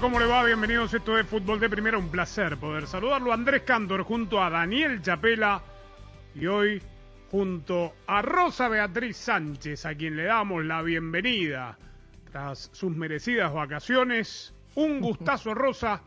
¿cómo le va? Bienvenidos. Esto es Fútbol de Primera. Un placer poder saludarlo. Andrés Cantor junto a Daniel Chapela y hoy junto a Rosa Beatriz Sánchez, a quien le damos la bienvenida tras sus merecidas vacaciones. Un gustazo, Rosa,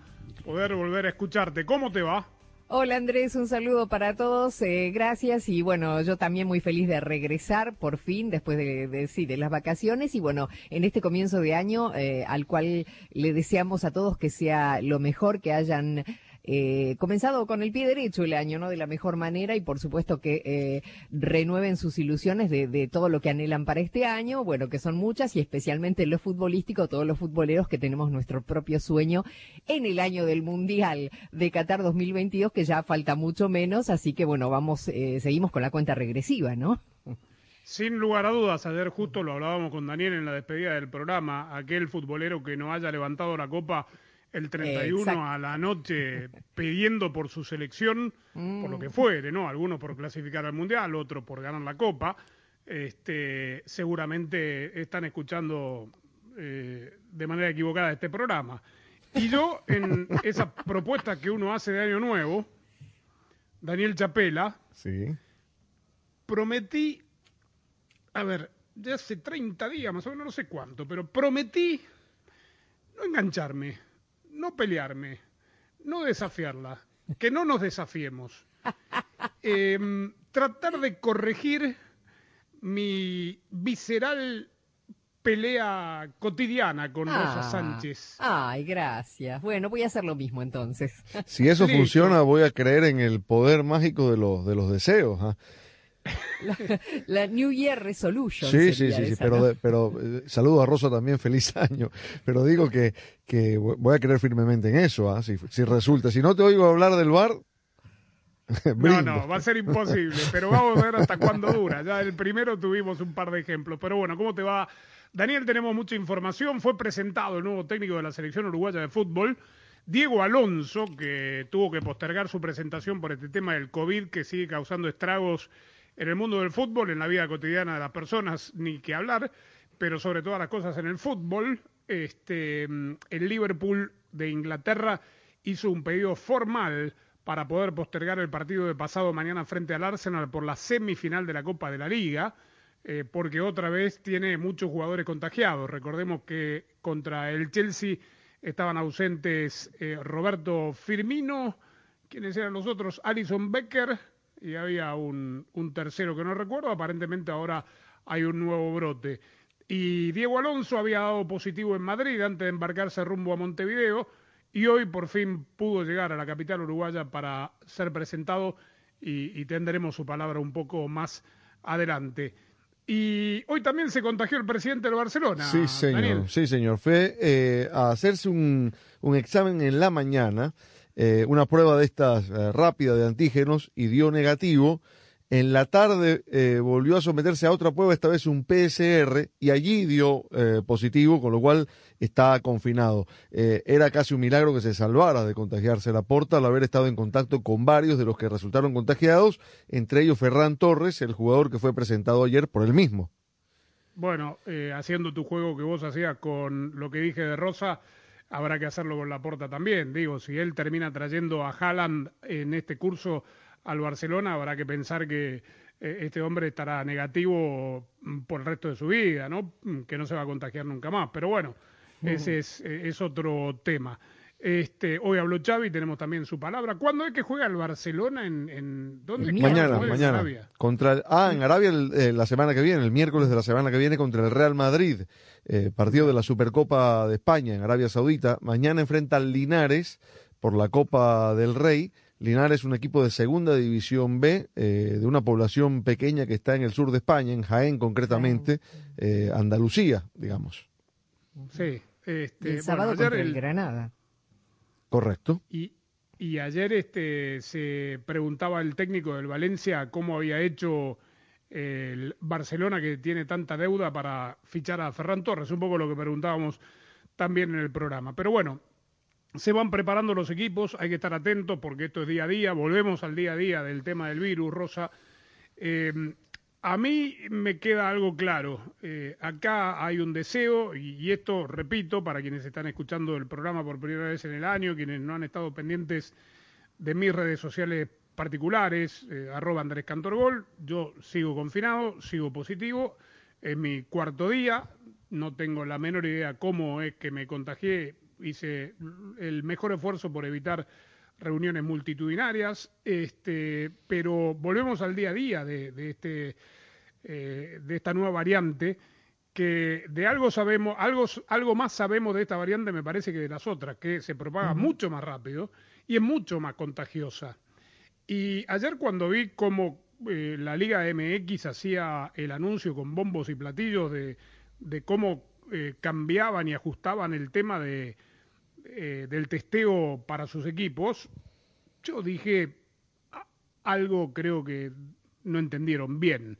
poder volver a escucharte. ¿Cómo te va? Hola Andrés, un saludo para todos, eh, gracias y bueno, yo también muy feliz de regresar por fin después de, de, sí, de las vacaciones y bueno, en este comienzo de año eh, al cual le deseamos a todos que sea lo mejor, que hayan eh, comenzado con el pie derecho el año, ¿no? De la mejor manera y por supuesto que eh, renueven sus ilusiones de, de, todo lo que anhelan para este año, bueno, que son muchas y especialmente en lo futbolístico, todos los futboleros que tenemos nuestro propio sueño en el año del Mundial de Qatar 2022, que ya falta mucho menos, así que bueno, vamos, eh, seguimos con la cuenta regresiva, ¿no? Sin lugar a dudas, ayer justo lo hablábamos con Daniel en la despedida del programa, aquel futbolero que no haya levantado la copa el 31 Exacto. a la noche pidiendo por su selección, mm. por lo que fuere, ¿no? Algunos por clasificar al Mundial, otros por ganar la Copa. Este, seguramente están escuchando eh, de manera equivocada este programa. Y yo, en esa propuesta que uno hace de Año Nuevo, Daniel Chapela, sí. prometí, a ver, ya hace 30 días más o menos, no sé cuánto, pero prometí no engancharme no pelearme, no desafiarla, que no nos desafiemos. Eh, tratar de corregir mi visceral pelea cotidiana con ah, Rosa Sánchez. Ay, gracias. Bueno, voy a hacer lo mismo entonces. Si eso funciona, voy a creer en el poder mágico de los, de los deseos. ¿eh? La, la, New Year Resolution. Sí, sí, sí, sí, pero, de, pero eh, saludo a Rosa también, feliz año. Pero digo que, que voy a creer firmemente en eso, ¿eh? si, si resulta. Si no te oigo hablar del bar, no, no, va a ser imposible, pero vamos a ver hasta cuándo dura. Ya el primero tuvimos un par de ejemplos, pero bueno, ¿cómo te va? Daniel, tenemos mucha información. Fue presentado el nuevo técnico de la selección uruguaya de fútbol, Diego Alonso, que tuvo que postergar su presentación por este tema del COVID que sigue causando estragos en el mundo del fútbol, en la vida cotidiana de las personas, ni que hablar, pero sobre todas las cosas en el fútbol, este, el Liverpool de Inglaterra hizo un pedido formal para poder postergar el partido de pasado mañana frente al Arsenal por la semifinal de la Copa de la Liga, eh, porque otra vez tiene muchos jugadores contagiados. Recordemos que contra el Chelsea estaban ausentes eh, Roberto Firmino, quienes eran los otros, Alison Becker, y había un, un, tercero que no recuerdo, aparentemente ahora hay un nuevo brote. Y Diego Alonso había dado positivo en Madrid antes de embarcarse rumbo a Montevideo y hoy por fin pudo llegar a la capital uruguaya para ser presentado y, y tendremos su palabra un poco más adelante. Y hoy también se contagió el presidente del Barcelona. Sí, señor. Daniel. Sí, señor. Fue eh, a hacerse un, un examen en la mañana eh, una prueba de estas eh, rápida de antígenos y dio negativo. En la tarde eh, volvió a someterse a otra prueba, esta vez un PSR, y allí dio eh, positivo, con lo cual está confinado. Era casi un milagro que se salvara de contagiarse la porta al haber estado en contacto con varios de los que resultaron contagiados, entre ellos Ferran Torres, el jugador que fue presentado ayer por él mismo. Bueno, haciendo tu juego que vos hacías con lo que dije de Rosa, habrá que hacerlo con la porta también. Digo, si él termina trayendo a Haaland en este curso al Barcelona, habrá que pensar que eh, este hombre estará negativo por el resto de su vida, ¿no? Que no se va a contagiar nunca más. Pero bueno, uh -huh. ese es, eh, es, otro tema. Este, hoy habló Xavi, tenemos también su palabra. ¿Cuándo es que juega el Barcelona? ¿En, en dónde? Mañana, mañana. En Arabia. Contra el, ah, en Arabia el, eh, la semana que viene, el miércoles de la semana que viene contra el Real Madrid. Eh, partido de la Supercopa de España en Arabia Saudita. Mañana enfrenta al Linares por la Copa del Rey. Linares es un equipo de segunda división B, eh, de una población pequeña que está en el sur de España, en Jaén concretamente, eh, Andalucía, digamos. Sí. Este, el sábado bueno, contra el, el Granada. Correcto. Y, y ayer este, se preguntaba el técnico del Valencia cómo había hecho el Barcelona que tiene tanta deuda para fichar a Ferran Torres, un poco lo que preguntábamos también en el programa. Pero bueno, se van preparando los equipos, hay que estar atentos porque esto es día a día, volvemos al día a día del tema del virus, Rosa. Eh, A mí me queda algo claro. Eh, acá hay un deseo, y, esto repito para quienes están escuchando el programa por primera vez en el año, quienes no han estado pendientes de mis redes sociales particulares, eh, arroba Andrés Cantorgol, yo sigo confinado, sigo positivo, es mi cuarto día, no tengo la menor idea cómo es que me contagié, hice el mejor esfuerzo por evitar reuniones multitudinarias, este, pero volvemos al día a día de, este, eh, de esta nueva variante, que de algo sabemos, algo, algo más sabemos de esta variante me parece que de las otras, que se propaga mucho más rápido y es mucho más contagiosa. Y ayer cuando vi cómo eh, la Liga MX hacía el anuncio con bombos y platillos de, de cómo eh, cambiaban y ajustaban el tema de, eh, del testeo para sus equipos, yo dije algo creo que no entendieron bien,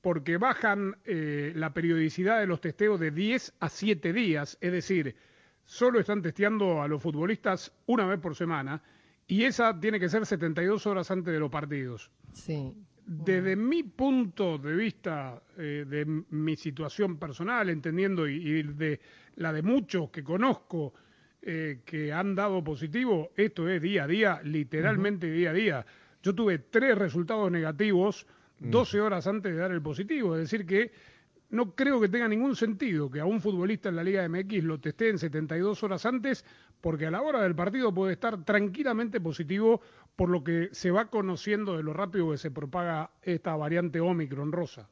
porque bajan eh, la periodicidad de los testeos de 10 a 7 días, es decir, solo están testeando a los futbolistas una vez por semana y esa tiene que ser 72 horas antes de los partidos. Sí. Desde mi punto de vista, eh, de mi situación personal, entendiendo y de la de muchos que conozco, eh, que han dado positivo, esto es día a día, literalmente día a día. Yo tuve tres resultados negativos 12 horas antes de dar el positivo, es decir que no creo que tenga ningún sentido que a un futbolista en la Liga MX lo testeen 72 horas antes, porque a la hora del partido puede estar tranquilamente positivo por lo que se va conociendo de lo rápido que se propaga esta variante Omicron rosa.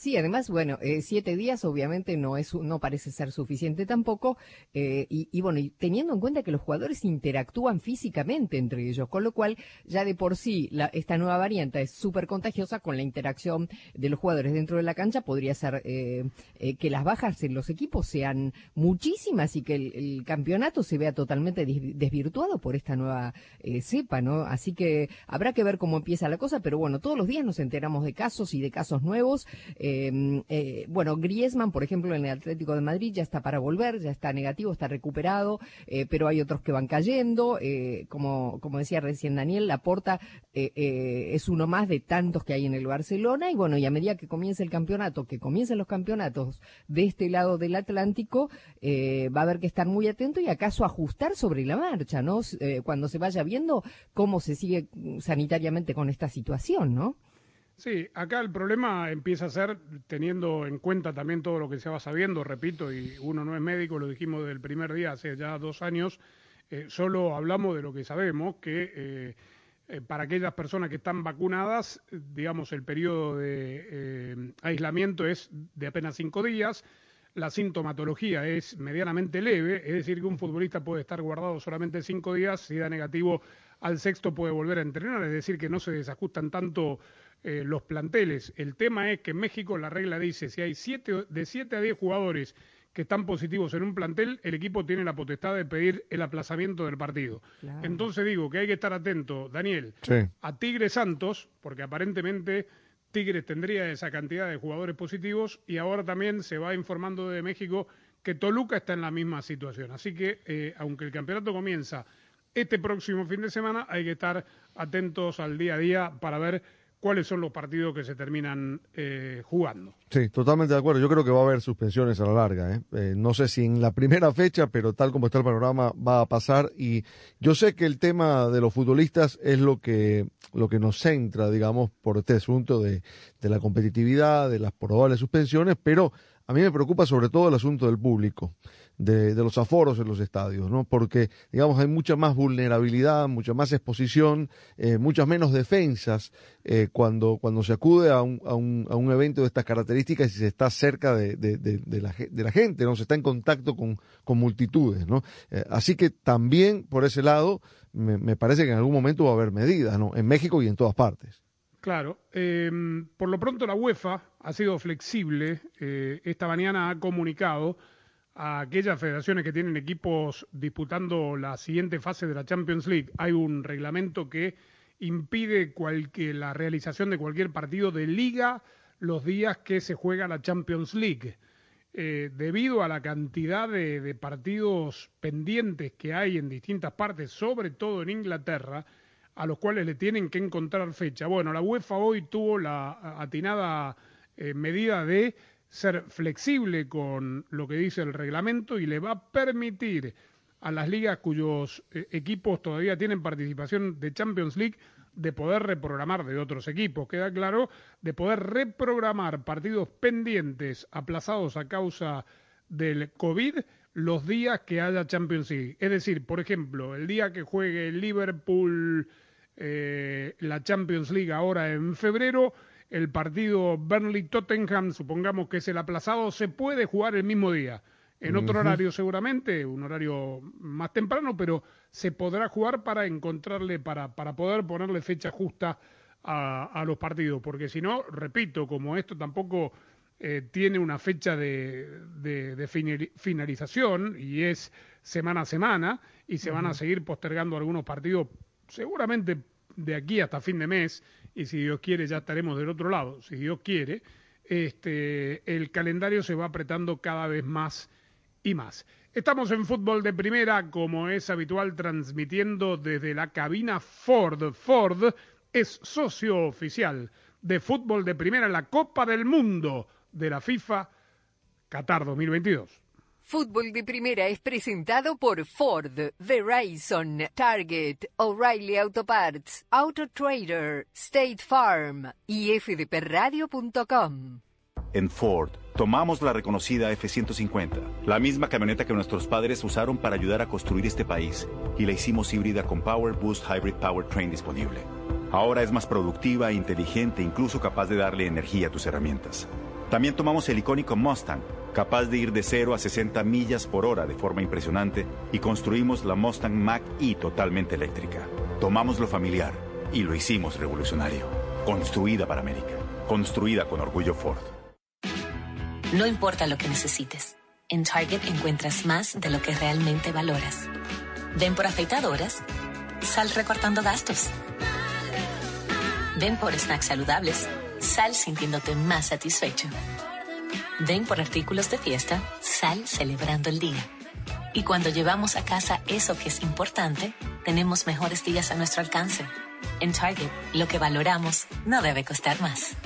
Sí, además, bueno, eh, siete días obviamente no es no parece ser suficiente tampoco eh, y, bueno, y teniendo en cuenta que los jugadores interactúan físicamente entre ellos, con lo cual ya de por sí la, esta nueva variante es súper contagiosa con la interacción de los jugadores dentro de la cancha, podría ser eh, que las bajas en los equipos sean muchísimas y que el, campeonato se vea totalmente desvirtuado por esta nueva cepa, ¿no? Así que habrá que ver cómo empieza la cosa, pero bueno, todos los días nos enteramos de casos y de casos nuevos. Eh, eh, bueno, Griezmann, por ejemplo, en el Atlético de Madrid ya está para volver, ya está negativo, está recuperado, eh, pero hay otros que van cayendo. Eh, como, como decía recién Daniel, Laporta es uno más de tantos que hay en el Barcelona. Y bueno, y a medida que comience el campeonato, que comiencen los campeonatos de este lado del Atlántico, va a haber que estar muy atento y acaso ajustar sobre la marcha, ¿no? cuando se vaya viendo cómo se sigue sanitariamente con esta situación, ¿no? Sí, acá el problema empieza a ser teniendo en cuenta también todo lo que se va sabiendo, repito, y uno no es médico, lo dijimos desde el primer día, hace ya dos años, eh, solo hablamos de lo que sabemos, que eh, eh, para aquellas personas que están vacunadas, digamos, el periodo de aislamiento es de apenas cinco días, la sintomatología es medianamente leve, es decir, que un futbolista puede estar guardado solamente cinco días, si da negativo al sexto puede volver a entrenar, es decir, que no se desajustan tanto eh, los planteles. El tema es que en México la regla dice, si hay siete, de 7 a 10 jugadores que están positivos en un plantel, el equipo tiene la potestad de pedir el aplazamiento del partido. Entonces digo que hay que estar atento, Daniel, a Tigres Santos, porque aparentemente Tigres tendría esa cantidad de jugadores positivos y ahora también se va informando de México que Toluca está en la misma situación. Así que, eh, aunque el campeonato comienza este próximo fin de semana, hay que estar atentos al día a día para ver cuáles son los partidos que se terminan eh, jugando. Sí, totalmente de acuerdo. Yo creo que va a haber suspensiones a la larga. ¿eh? ¿eh? no sé si en la primera fecha, pero tal como está el panorama va a pasar. Y yo sé que el tema de los futbolistas es lo que, lo que nos centra, digamos, por este asunto de, de la competitividad, de las probables suspensiones, pero a mí me preocupa sobre todo el asunto del público de, los aforos en los estadios, ¿no? Porque, digamos, hay mucha más vulnerabilidad, mucha más exposición, eh, muchas menos defensas eh, cuando, cuando se acude a un, a, un, evento de estas características y se está cerca de, de la gente, ¿no? Se está en contacto con, con multitudes, ¿no? Eh, así que también, por ese lado, me, me, parece que en algún momento va a haber medidas, ¿no? En México y en todas partes. Claro. Em, por lo pronto la UEFA ha sido flexible. esta mañana ha comunicado a aquellas federaciones que tienen equipos disputando la siguiente fase de la Champions League. Hay un reglamento que impide la realización de cualquier partido de liga los días que se juega la Champions League. Eh, debido a la cantidad de, de, partidos pendientes que hay en distintas partes, sobre todo en Inglaterra, a los cuales le tienen que encontrar fecha. Bueno, la UEFA hoy tuvo la atinada eh, medida de ser flexible con lo que dice el reglamento y le va a permitir a las ligas cuyos eh, equipos todavía tienen participación de Champions League de poder reprogramar de otros equipos, queda claro, de poder reprogramar partidos pendientes aplazados a causa del COVID los días que haya Champions League. Es decir, por ejemplo, el día que juegue Liverpool eh, la Champions League ahora en febrero, el partido Burnley-Tottenham, supongamos que es el aplazado, se puede jugar el mismo día. En otro horario seguramente, un horario más temprano, pero se podrá jugar para encontrarle, para, para poder ponerle fecha justa a, los partidos. Porque si no, repito, como esto tampoco eh, tiene una fecha de, de, finalización y es semana a semana, y se van a seguir postergando algunos partidos seguramente de aquí hasta fin de mes, y si Dios quiere ya estaremos del otro lado, si Dios quiere, este, el calendario se va apretando cada vez más y más. Estamos en fútbol de primera, como es habitual, transmitiendo desde la cabina Ford. Ford es socio oficial de fútbol de primera en la Copa del Mundo de la FIFA Qatar 2022. Fútbol de Primera es presentado por Ford, Verizon, Target, O'Reilly Auto Parts, Auto Trader, State Farm y fdpradio.com. En Ford, tomamos la reconocida F-150, la misma camioneta que nuestros padres usaron para ayudar a construir este país, y la hicimos híbrida con Power Boost Hybrid Powertrain disponible. Ahora es más productiva, inteligente, incluso capaz de darle energía a tus herramientas. También tomamos el icónico Mustang, capaz de ir de 0 a 60 millas por hora de forma impresionante, y construimos la Mustang Mach-E totalmente eléctrica. Tomamos lo familiar y lo hicimos revolucionario. Construida para América. Construida con orgullo Ford. No importa lo que necesites. En Target encuentras más de lo que realmente valoras. Ven por afeitadoras, sal recortando gastos. Ven por snacks saludables, sal sintiéndote más satisfecho. Ven por artículos de fiesta, sal celebrando el día. Y cuando llevamos a casa eso que es importante, tenemos mejores días a nuestro alcance. En Target, lo que valoramos no debe costar más.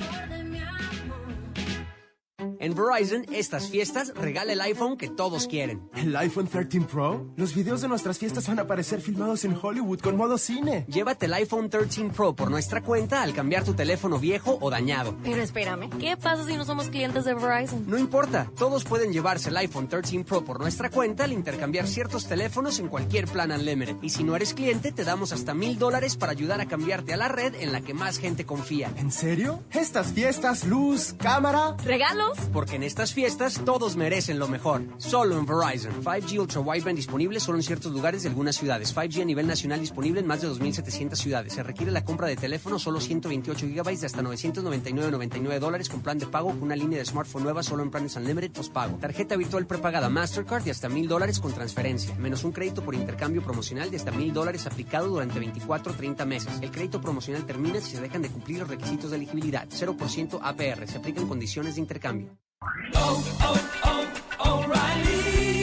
En Verizon, estas fiestas regala el iPhone que todos quieren. ¿El iPhone 13 Pro? Los videos de nuestras fiestas van a aparecer filmados en Hollywood con modo cine. Llévate el iPhone 13 Pro por nuestra cuenta al cambiar tu teléfono viejo o dañado. Pero espérame, ¿qué pasa si no somos clientes de Verizon? No importa, todos pueden llevarse el iPhone 13 Pro por nuestra cuenta al intercambiar ciertos teléfonos en cualquier plan Unlimited. Y si no eres cliente, te damos hasta mil dólares para ayudar a cambiarte a la red en la que más gente confía. ¿En serio? Estas fiestas, luz, cámara. ¿Regalos? Porque en estas fiestas todos merecen lo mejor. Solo en Verizon. 5G Ultra Wideband disponible solo en ciertos lugares de algunas ciudades. 5G a nivel nacional disponible en más de 2.700 ciudades. Se requiere la compra de teléfono solo 128 GB de hasta 999.99 dólares con plan de pago con una línea de smartphone nueva solo en planes Unlimited pago. Tarjeta virtual prepagada Mastercard de hasta 1.000 dólares con transferencia. Menos un crédito por intercambio promocional de hasta 1.000 dólares aplicado durante 24 o 30 meses. El crédito promocional termina si se dejan de cumplir los requisitos de elegibilidad. 0% APR. Se aplican condiciones de intercambio.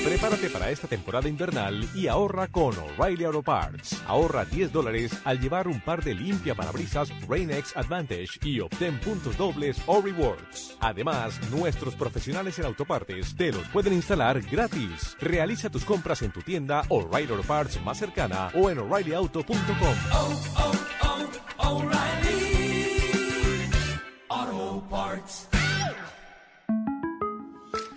Prepárate para esta temporada invernal y ahorra con O'Reilly Auto Parts. Ahorra 10 dólares al llevar un par de limpia parabrisas Rain-X Advantage y obtén puntos dobles o rewards. Además, nuestros profesionales en autopartes te los pueden instalar gratis. Realiza tus compras en tu tienda O'Reilly Auto Parts más cercana o en o'ReillyAuto.com.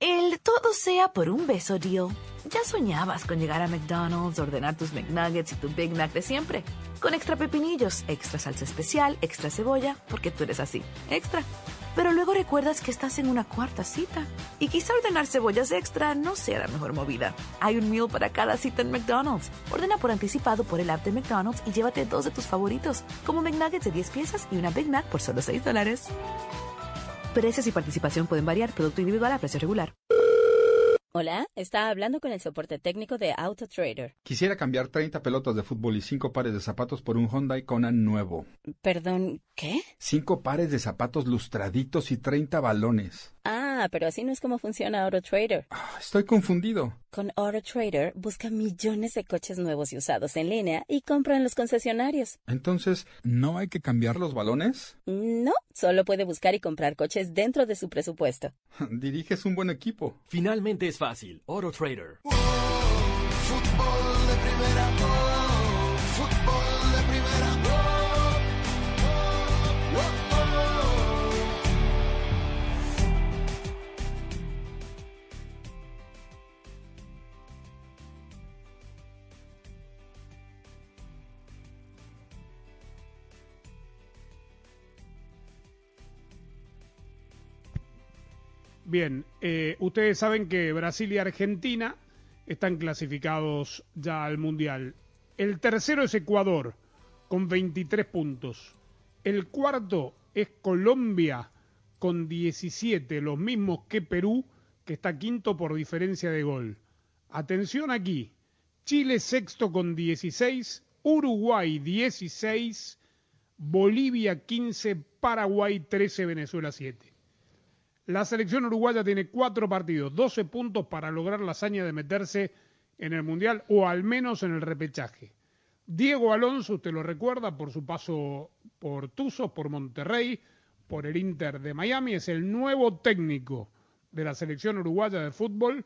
El todo sea por un beso deal. Ya soñabas con llegar a McDonald's, ordenar tus McNuggets y tu Big Mac de siempre. Con extra pepinillos, extra salsa especial, extra cebolla, porque tú eres así, extra. Pero luego recuerdas que estás en una cuarta cita. Y quizá ordenar cebollas extra no sea la mejor movida. Hay un meal para cada cita en McDonald's. Ordena por anticipado por el app de McDonald's y llévate dos de tus favoritos, como McNuggets de 10 piezas y una Big Mac por solo 6 dólares. Precios y participación pueden variar. Producto individual a precio regular. Hola, está hablando con el soporte técnico de AutoTrader. Quisiera cambiar 30 pelotas de fútbol y 5 pares de zapatos por un Hyundai Kona nuevo. Perdón, ¿qué? 5 pares de zapatos lustraditos y 30 balones. Ah, pero así no es como funciona AutoTrader. Ah, estoy confundido. Con AutoTrader busca millones de coches nuevos y usados en línea y compra en los concesionarios. Entonces, ¿no hay que cambiar los balones? No, solo puede buscar y comprar coches dentro de su presupuesto. Diriges un buen equipo. Finalmente es fácil. AutoTrader. Fútbol Bien, eh, ustedes saben que Brasil y Argentina están clasificados ya al Mundial. El tercero es Ecuador, con 23 puntos. El cuarto es Colombia, con 17, los mismos que Perú, que está quinto por diferencia de gol. Atención aquí, Chile sexto con 16, Uruguay 16, Bolivia 15, Paraguay 13, Venezuela 7. La selección uruguaya tiene cuatro partidos, 12 puntos para lograr la hazaña de meterse en el Mundial o al menos en el repechaje. Diego Alonso, usted lo recuerda por su paso por Tuzos, por Monterrey, por el Inter de Miami, es el nuevo técnico de la selección uruguaya de fútbol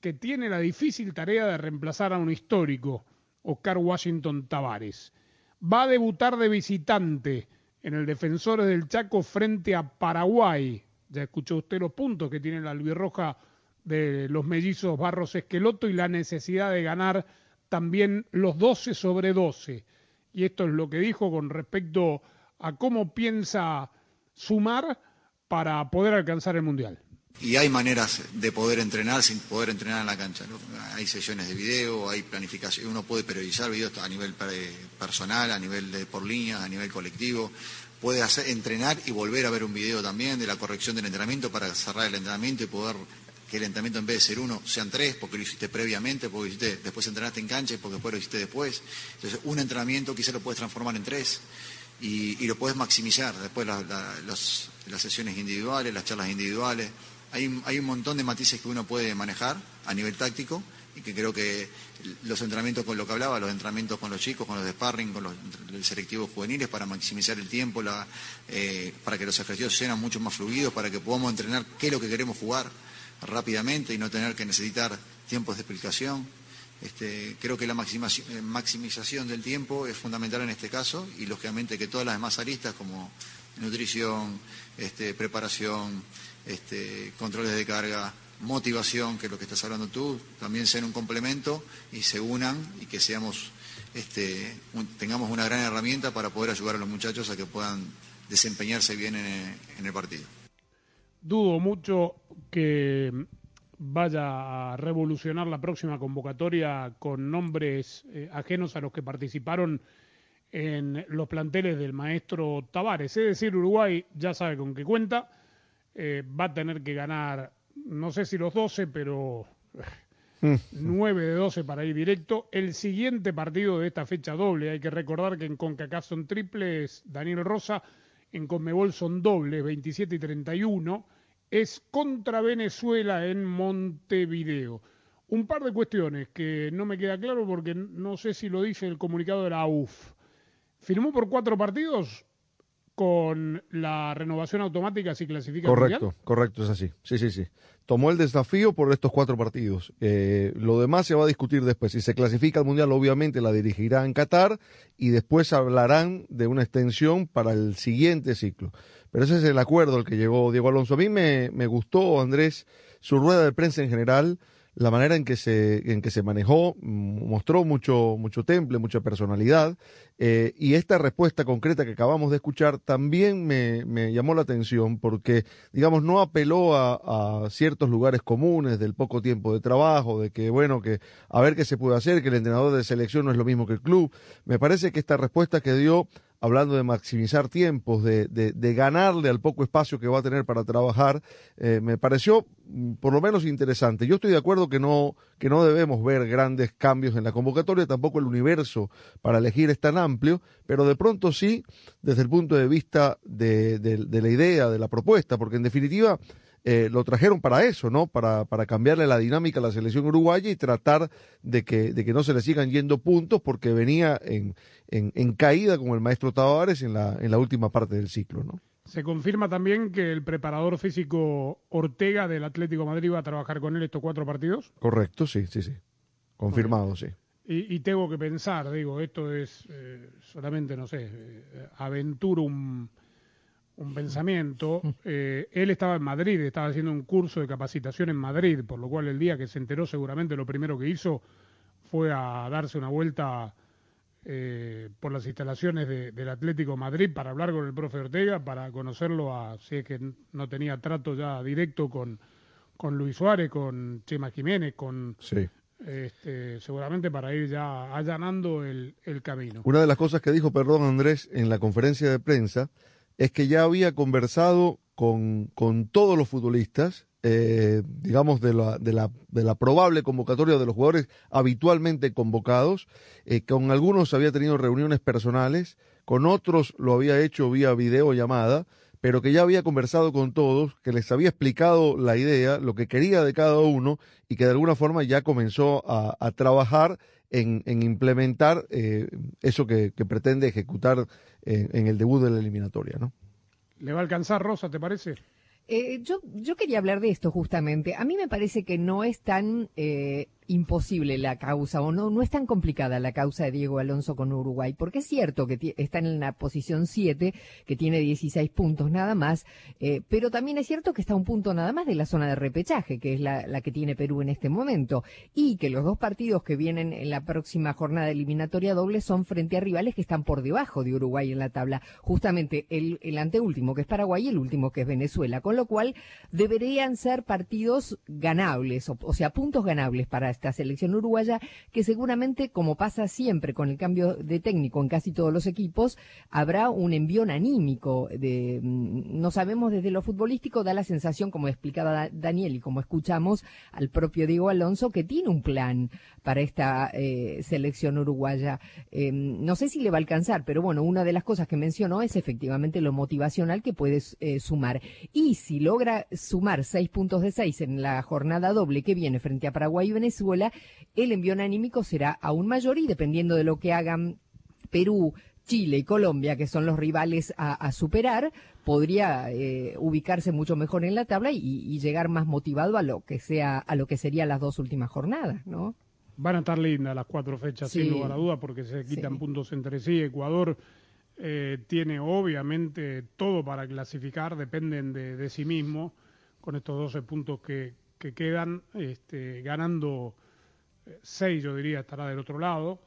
que tiene la difícil tarea de reemplazar a un histórico, Oscar Washington Tavares. Va a debutar de visitante en el Defensores del Chaco frente a Paraguay, ya escuchó usted los puntos que tiene la albirroja de los mellizos Barros Esqueloto y la necesidad de ganar también los 12 sobre 12. Y esto es lo que dijo con respecto a cómo piensa sumar para poder alcanzar el Mundial. Y hay maneras de poder entrenar sin poder entrenar en la cancha. ¿no? Hay sesiones de video, hay planificación, uno puede periodizar videos a nivel personal, a nivel de por líneas, a nivel colectivo puede hacer, entrenar y volver a ver un video también de la corrección del entrenamiento para cerrar el entrenamiento y poder que el entrenamiento en vez de ser uno sean tres, porque lo hiciste previamente, porque lo hiciste, después entrenaste en cancha porque después lo hiciste después. Entonces, un entrenamiento quizá lo puedes transformar en tres y, lo puedes maximizar. Después las sesiones individuales, las charlas individuales. Hay, hay un montón de matices que uno puede manejar a nivel táctico y que creo que los entrenamientos con lo que hablaba, los entrenamientos con los chicos, con los de sparring, con los selectivos juveniles para maximizar el tiempo, la, eh, para que los ejercicios sean mucho más fluidos, para que podamos entrenar qué es lo que queremos jugar rápidamente y no tener que necesitar tiempos de explicación. Este, creo que la maximización del tiempo es fundamental en este caso y lógicamente que todas las demás aristas como nutrición, este, preparación, este, controles de carga, motivación, que es lo que estás hablando tú, también sean un complemento y se unan y que seamos, este, tengamos una gran herramienta para poder ayudar a los muchachos a que puedan desempeñarse bien en el, partido. Dudo mucho que vaya a revolucionar la próxima convocatoria con nombres eh, ajenos a los que participaron en los planteles del maestro Tavares. Es decir, Uruguay ya sabe con qué cuenta, eh, va a tener que ganar no sé si los 12, pero 9 de 12 para ir directo. El siguiente partido de esta fecha doble, hay que recordar que en CONCACAF son triples, Daniel Rosa, en Conmebol son dobles, 27 y 31, es contra Venezuela en Montevideo. Un par de cuestiones que no me queda claro porque no sé si lo dice el comunicado de la UF. ¿Firmó por cuatro partidos? Con la renovación automática si clasifica correcto correcto es así. Sí sí sí. Tomó el desafío por estos cuatro partidos. Eh, lo demás se va a discutir después. Si se clasifica al mundial obviamente la dirigirá en Qatar y después hablarán de una extensión para el siguiente ciclo. Pero ese es el acuerdo al que llegó Diego Alonso. A mí me, me gustó Andrés su rueda de prensa en general la manera en que se, en que se manejó mm, mostró mucho, mucho temple, mucha personalidad, eh, y esta respuesta concreta que acabamos de escuchar también me, me llamó la atención porque, digamos, no apeló a, a, ciertos lugares comunes del poco tiempo de trabajo, de que, bueno, que a ver qué se puede hacer, que el entrenador de selección no es lo mismo que el club. Me parece que esta respuesta que dio hablando de maximizar tiempos, de, de, ganarle al poco espacio que va a tener para trabajar, eh, me pareció mm, por lo menos interesante. Yo estoy de acuerdo que no, que no debemos ver grandes cambios en la convocatoria, tampoco el universo para elegir es tan amplio, pero de pronto sí, desde el punto de vista de, de la idea, de la propuesta, porque en definitiva eh, lo trajeron para eso, ¿no? Para, para cambiarle la dinámica a la selección uruguaya y tratar de que, de que no se le sigan yendo puntos porque venía en, en, caída con el maestro Tavares en la, en la última parte del ciclo, ¿no? Se confirma también que el preparador físico Ortega del Atlético Madrid va a trabajar con él estos cuatro partidos. Correcto, sí, sí, sí. Confirmado, sí. Y, tengo que pensar, digo, esto es eh, solamente, no sé, eh, aventura un un pensamiento. Eh, él estaba en Madrid, estaba haciendo un curso de capacitación en Madrid, por lo cual el día que se enteró seguramente lo primero que hizo fue a darse una vuelta eh, por las instalaciones del Atlético Madrid para hablar con el profe Ortega, para conocerlo, a, si es que no tenía trato ya directo con, con Luis Suárez, con Chema Jiménez, con... Este, seguramente para ir ya allanando el, el camino. Una de las cosas que dijo, perdón Andrés, en la conferencia de prensa, es que ya había conversado con, con todos los futbolistas, eh, digamos, de la, de, la, de la probable convocatoria de los jugadores habitualmente convocados. Eh, con algunos había tenido reuniones personales, con otros lo había hecho vía videollamada, pero que ya había conversado con todos, que les había explicado la idea, lo que quería de cada uno y que de alguna forma ya comenzó a, a trabajar en, en implementar eh, eso que, que, pretende ejecutar en, en el debut de la eliminatoria, ¿no? ¿Le va a alcanzar Rosa, te parece? Eh, yo, yo quería hablar de esto justamente. A mí me parece que no es tan eh, imposible la causa o no, no es tan complicada la causa de Diego Alonso con Uruguay, porque es cierto que está en la posición 7, que tiene 16 puntos nada más, eh, pero también es cierto que está un punto nada más de la zona de repechaje, que es la, que tiene Perú en este momento, y que los dos partidos que vienen en la próxima jornada eliminatoria doble son frente a rivales que están por debajo de Uruguay en la tabla, justamente el, el anteúltimo que es Paraguay y el último que es Venezuela, con lo cual deberían ser partidos ganables, o, o sea, puntos ganables para esta selección uruguaya, que seguramente, como pasa siempre con el cambio de técnico en casi todos los equipos, habrá un envión anímico. De, mm, no sabemos desde lo futbolístico, da la sensación, como explicaba Daniel y como escuchamos al propio Diego Alonso, que tiene un plan para esta eh, selección uruguaya. Eh, no sé si le va a alcanzar, pero bueno, una de las cosas que mencionó es efectivamente lo motivacional que puede eh, sumar. Y si logra sumar seis puntos de seis en la jornada doble que viene frente a Paraguay y Venezuela, el envío anímico será aún mayor y dependiendo de lo que hagan Perú, Chile y Colombia, que son los rivales a, superar, podría ubicarse mucho mejor en la tabla y, y, llegar más motivado a lo que sea, a lo que serían las dos últimas jornadas, ¿no? Van a estar lindas las cuatro fechas, sin lugar a duda, porque se quitan puntos entre sí. Ecuador eh, tiene obviamente todo para clasificar, dependen de, sí mismo, con estos 12 puntos que, quedan, este, ganando 6, eh, yo diría, estará del otro lado.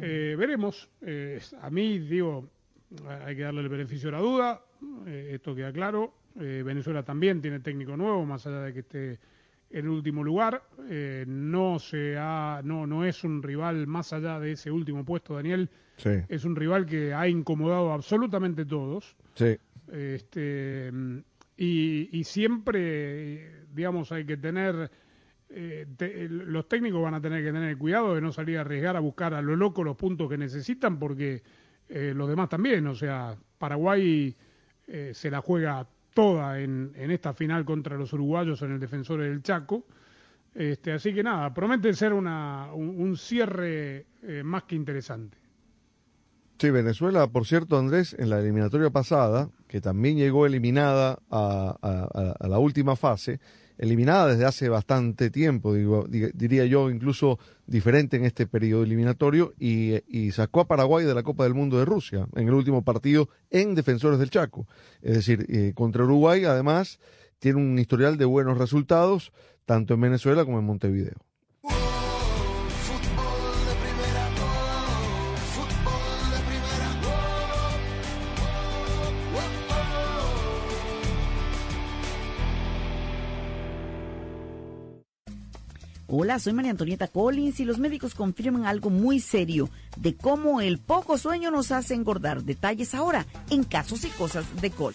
Eh, veremos, a mí digo, hay que darle el beneficio de la duda, esto queda claro. Venezuela también tiene técnico nuevo, más allá de que esté en último lugar. Eh, no, se ha, no, no es un rival más allá de ese último puesto, Daniel. Es un rival que ha incomodado absolutamente todos. Sí. Este, y, y siempre, digamos, hay que tener... Eh, los técnicos van a tener que tener cuidado de no salir a arriesgar a buscar a lo loco los puntos que necesitan porque eh, los demás también, o sea, Paraguay se la juega toda en, en, esta final contra los uruguayos en el defensor del Chaco. Este, así que nada, promete ser una, un, cierre eh, más que interesante. Sí, Venezuela, por cierto, Andrés, en la eliminatoria pasada, que también llegó eliminada a, la última fase, eliminada desde hace bastante tiempo, digo, diría yo, incluso diferente en este periodo eliminatorio, y, sacó a Paraguay de la Copa del Mundo de Rusia en el último partido en Defensores del Chaco. Es decir, eh, contra Uruguay, además, tiene un historial de buenos resultados, tanto en Venezuela como en Montevideo. Hola, soy María Antonieta Collins y los médicos confirman algo muy serio de cómo el poco sueño nos hace engordar. Detalles ahora en casos y cosas de Col.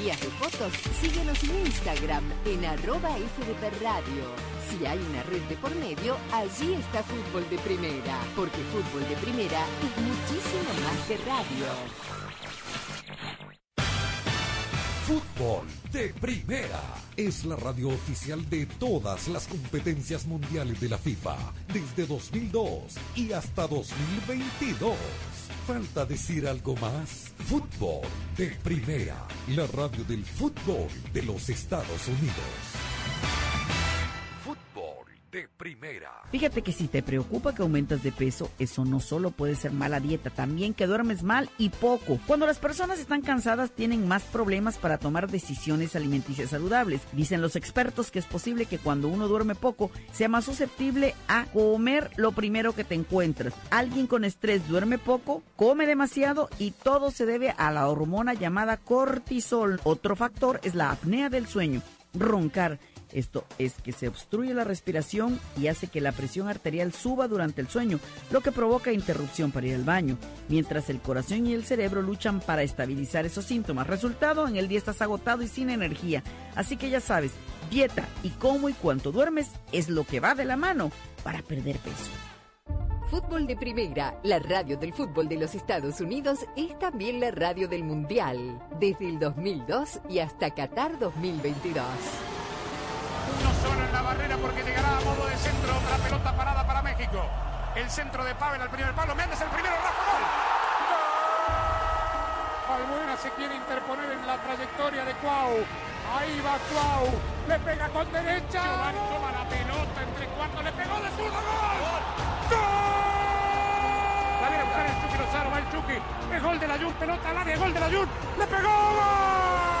de fotos, síguenos en Instagram en arroba FDP Radio. Si hay una red de por medio, allí está Fútbol de Primera, porque Fútbol de Primera es muchísimo más que radio. Fútbol de Primera es la radio oficial de todas las competencias mundiales de la FIFA desde 2002 y hasta 2022. ¿Falta decir algo más? Fútbol de Primera, la radio del fútbol de los Estados Unidos. Fíjate que si te preocupa que aumentas de peso, eso no solo puede ser mala dieta, también que duermes mal y poco. Cuando las personas están cansadas tienen más problemas para tomar decisiones alimenticias saludables. Dicen los expertos que es posible que cuando uno duerme poco sea más susceptible a comer lo primero que te encuentras. Alguien con estrés duerme poco, come demasiado y todo se debe a la hormona llamada cortisol. Otro factor es la apnea del sueño, roncar. Esto es que se obstruye la respiración y hace que la presión arterial suba durante el sueño, lo que provoca interrupción para ir al baño, mientras el corazón y el cerebro luchan para estabilizar esos síntomas. Resultado, en el día estás agotado y sin energía. Así que ya sabes, dieta y cómo y cuánto duermes es lo que va de la mano para perder peso. Fútbol de Primera, la radio del fútbol de los Estados Unidos, es también la radio del Mundial, desde el 2002 y hasta Qatar 2022. Uno solo en la barrera porque llegará a modo de centro otra pelota parada para México. El centro de Pavel al primer palo. Méndez el primero, Rafa Gol. Albuena se quiere interponer en la trayectoria de Cuau. Ahí va Cuau. Le pega con derecha. Giovanni toma la pelota entre cuartos. Le pegó de zurdo. ¡Gol! ¡Gol! La viene a buscar el Chucky Lozano. Va el Chucky. Es gol de la Jun. Pelota al área. Gol de la Jun. Le pegó. ¡Gol!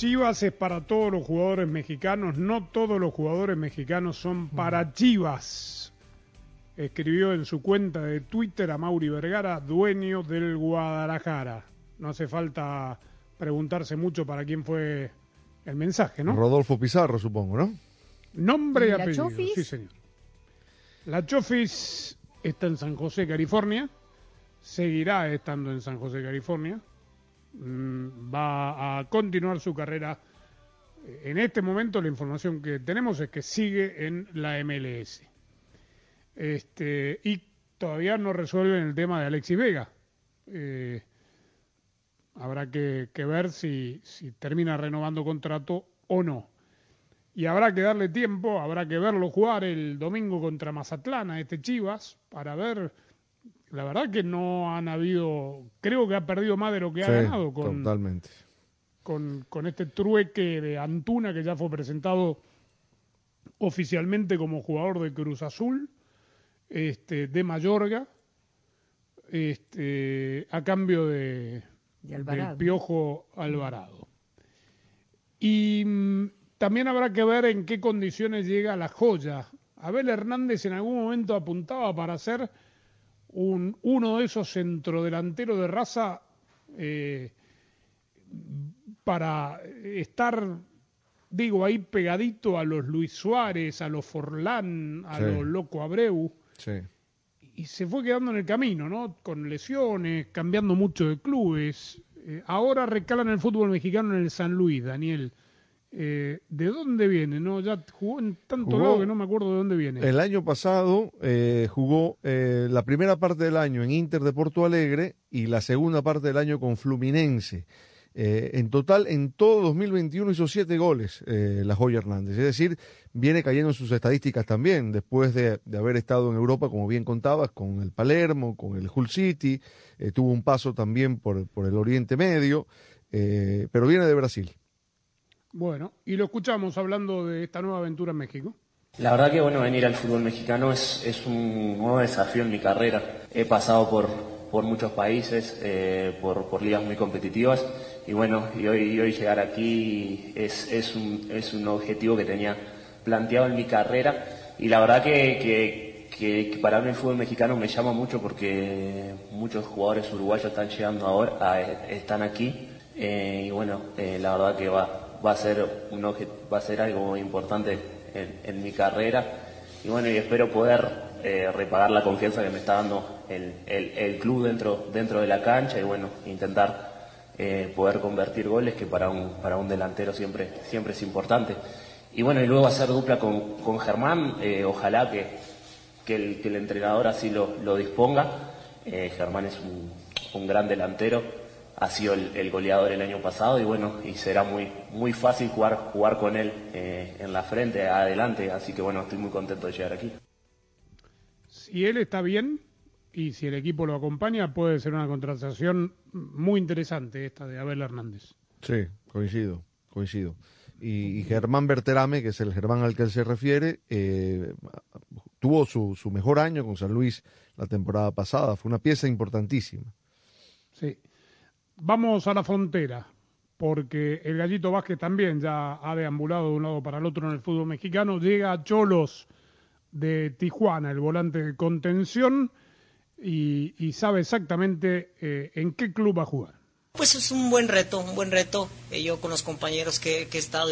Chivas es para todos los jugadores mexicanos, no todos los jugadores mexicanos son para Chivas. Escribió en su cuenta de Twitter a Mauri Vergara, dueño del Guadalajara. No hace falta preguntarse mucho para quién fue el mensaje, ¿no? Rodolfo Pizarro, supongo, ¿no? Nombre y ¿Y la apellido. Chofis? Sí, señor. La Chofis está en San José, California. Seguirá estando en San José, California. Mm, Va a continuar su carrera. En este momento la información que tenemos es que sigue en la MLS. Este, y todavía no resuelven el tema de Alexis Vega. Eh, Habrá que, que ver si, si termina renovando contrato o no. Y habrá que darle tiempo, habrá que verlo jugar el domingo contra Mazatlán, a este Chivas, para ver. La verdad que no han habido. Creo que ha perdido más de lo que ha ganado con, totalmente. con, con este trueque de Antuna que ya fue presentado oficialmente como jugador de Cruz Azul, este, de Mayorga, este, a cambio de, De Alvarado. del Piojo Alvarado. Y mm, también habrá que ver en qué condiciones llega la joya. Abel Hernández en algún momento apuntaba para ser un, uno de esos centrodelanteros de raza eh, para estar, digo, ahí pegadito a los Luis Suárez, a los Forlán, a Sí. los Loco Abreu, Sí. y se fue quedando en el camino, ¿no? Con lesiones, cambiando mucho de clubes. Eh, ahora recala en el fútbol mexicano en el San Luis, Daniel. Eh, ¿De dónde viene? No, ya jugó en tanto Jugó- lado que no me acuerdo de dónde viene. El año pasado eh, jugó eh, la primera parte del año en Inter de Porto Alegre y la segunda parte del año con Fluminense. En total, en todo 2021 hizo siete goles la Joya Hernández. Es decir, viene cayendo en sus estadísticas también, después de, de haber estado en Europa, como bien contabas, con el Palermo, con el Hull City. tuvo un paso también por, por el Oriente Medio, pero viene de Brasil. Bueno, y lo escuchamos hablando de esta nueva aventura en México. La verdad que bueno, venir al fútbol mexicano es, es un nuevo desafío en mi carrera. He pasado por, por muchos países, eh, por, por ligas muy competitivas y bueno, y hoy, llegar aquí es, es, un, es un objetivo que tenía planteado en mi carrera y la verdad que, que, para mí el fútbol mexicano me llama mucho porque muchos jugadores uruguayos están llegando ahora, están aquí eh, y bueno, eh, la verdad que va, va a ser un va a ser algo importante en, mi carrera y bueno, y espero poder eh, repagar la confianza que me está dando el, el- el club dentro, dentro de la cancha y bueno, intentar eh, poder convertir goles que para un, para un delantero siempre, siempre es importante. Y bueno, y luego hacer dupla con, con Germán, eh, ojalá que, que, el, que el entrenador así lo, lo disponga. Eh, Germán es un, un gran delantero, ha sido el, el goleador el año pasado y bueno, y será muy, muy fácil jugar, jugar con él eh, en la frente, adelante, así que bueno, estoy muy contento de llegar aquí. Si él está bien y si el equipo lo acompaña, puede ser una contratación muy interesante esta de Abel Hernández. Sí, coincido, coincido. Y, y Germán Berterame, que es el Germán al que él se refiere, eh, tuvo su, su mejor año con San Luis la temporada pasada. Fue una pieza importantísima. Sí. Vamos a la frontera, porque el Gallito Vázquez también ya ha deambulado de un lado para el otro en el fútbol mexicano. Llega a Cholos de Tijuana, el volante de contención, y, sabe exactamente eh, en qué club va a jugar. Pues es un buen reto, un buen reto. Eh, yo con los compañeros que he estado,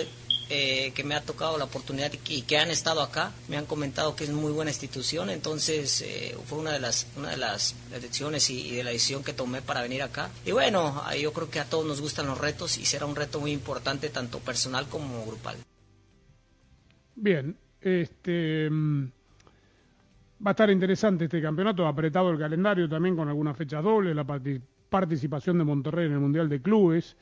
eh, que me ha tocado la oportunidad y que, han estado acá, me han comentado que es muy buena institución. Entonces eh, fue una de las una de las elecciones y, y de la decisión que tomé para venir acá. Y bueno, ah, yo creo que a todos nos gustan los retos y será un reto muy importante tanto personal como grupal. Bien, este mm, va a estar interesante este campeonato, apretado el calendario también con algunas fechas dobles, la parti- participación de Monterrey en el Mundial de Clubes.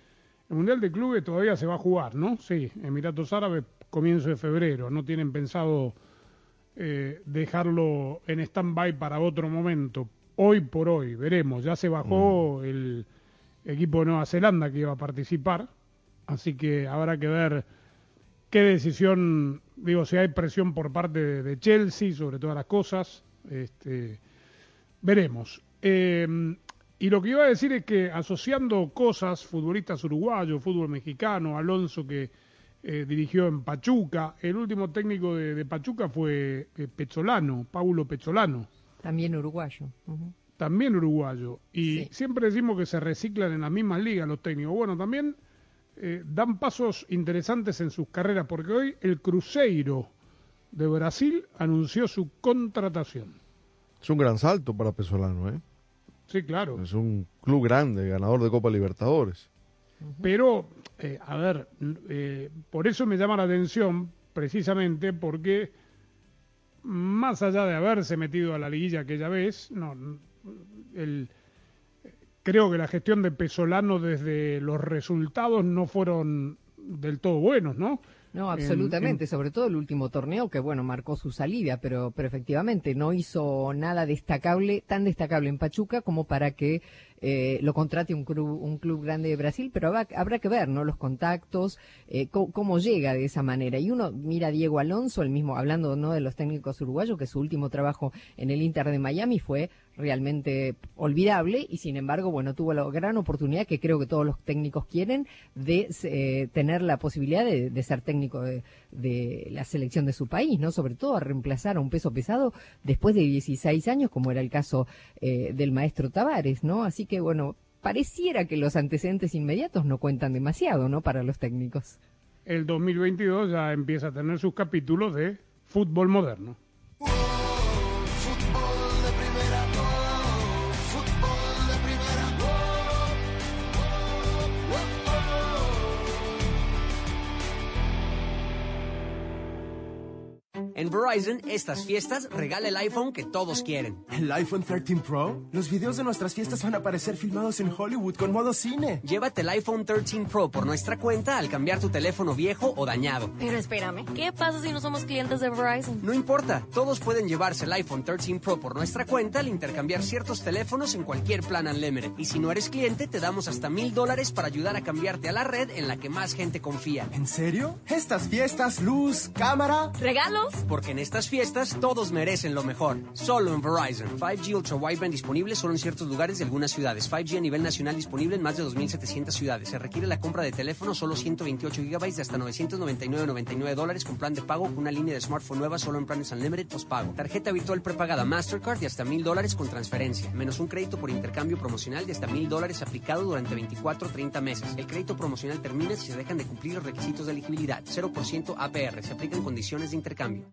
El Mundial de Clubes todavía se va a jugar, ¿no? Sí, Emiratos Árabes, comienzo de febrero. No tienen pensado eh, dejarlo en stand-by para otro momento. Hoy por hoy, veremos. Ya se bajó el equipo de Nueva Zelanda que iba a participar, así que habrá que ver qué decisión, digo, si hay presión por parte de, de Chelsea sobre todas las cosas, este, veremos. Eh, y lo que iba a decir es que asociando cosas, futbolistas uruguayos, fútbol mexicano, Alonso que eh, dirigió en Pachuca, el último técnico de, de Pachuca fue eh, Pezzolano, Paulo Pezzolano, También uruguayo. También uruguayo. Y siempre decimos que se reciclan en las mismas ligas los técnicos. Bueno, también eh, dan pasos interesantes en sus carreras, porque hoy el Cruzeiro de Brasil anunció su contratación. Es un gran salto para Pesolano, ¿eh? Sí, claro. Es un club grande, ganador de Copa Libertadores. Pero, eh, a ver, eh, por eso me llama la atención, precisamente porque más allá de haberse metido a la liguilla aquella vez, no, el, creo que la gestión de Pesolano desde los resultados no fueron del todo buenos, ¿no? No, absolutamente, sobre todo el último torneo que, bueno, marcó su salida, pero, pero efectivamente no hizo nada destacable, tan destacable en Pachuca como para que eh, lo contrate un club, un club grande de Brasil, pero habrá, que ver, ¿no? Los contactos, eh, cómo, llega de esa manera. Y uno mira a Diego Alonso, el mismo, hablando, ¿no? De los técnicos uruguayos, que su último trabajo en el Inter de Miami fue realmente olvidable y sin embargo, bueno, tuvo la gran oportunidad que creo que todos los técnicos quieren de eh, tener la posibilidad de, ser técnico de, de, la selección de su país, ¿no? Sobre todo a reemplazar a un peso pesado después de 16 años, como era el caso eh, del maestro Tavares, ¿no? Así que bueno, pareciera que los antecedentes inmediatos no cuentan demasiado, ¿no? Para los técnicos. El 2022 ya empieza a tener sus capítulos de fútbol moderno. Verizon, estas fiestas regala el iPhone que todos quieren. ¿El iPhone 13 Pro? Los videos de nuestras fiestas van a aparecer filmados en Hollywood con modo cine. Llévate el iPhone 13 Pro por nuestra cuenta al cambiar tu teléfono viejo o dañado. Pero espérame, ¿qué pasa si no somos clientes de Verizon? No importa, todos pueden llevarse el iPhone 13 Pro por nuestra cuenta al intercambiar ciertos teléfonos en cualquier plan Unlimited. Y si no eres cliente, te damos hasta mil dólares para ayudar a cambiarte a la red en la que más gente confía. ¿En serio? Estas fiestas, luz, cámara, regalos porque en estas fiestas todos merecen lo mejor. Solo en Verizon. 5G Ultra Wideband disponible solo en ciertos lugares de algunas ciudades. 5G a nivel nacional disponible en más de 2.700 ciudades. Se requiere la compra de teléfono solo 128 GB de hasta 999.99 dólares con plan de pago una línea de smartphone nueva solo en planes Unlimited pago. Tarjeta habitual prepagada Mastercard de hasta 1.000 dólares con transferencia. Menos un crédito por intercambio promocional de hasta 1.000 dólares aplicado durante 24 o 30 meses. El crédito promocional termina si se dejan de cumplir los requisitos de elegibilidad. 0% APR. Se aplican condiciones de intercambio.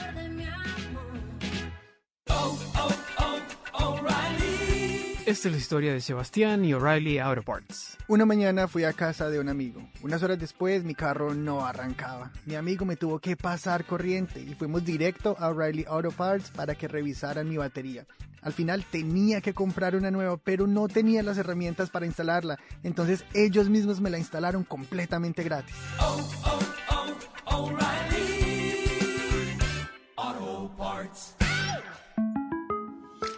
Esta es la historia de Sebastián y O'Reilly Auto Parts. Una mañana fui a casa de un amigo. Unas horas después mi carro no arrancaba. Mi amigo me tuvo que pasar corriente y fuimos directo a O'Reilly Auto Parts para que revisaran mi batería. Al final tenía que comprar una nueva, pero no tenía las herramientas para instalarla. Entonces ellos mismos me la instalaron completamente gratis. Oh, oh, oh, Auto Parts.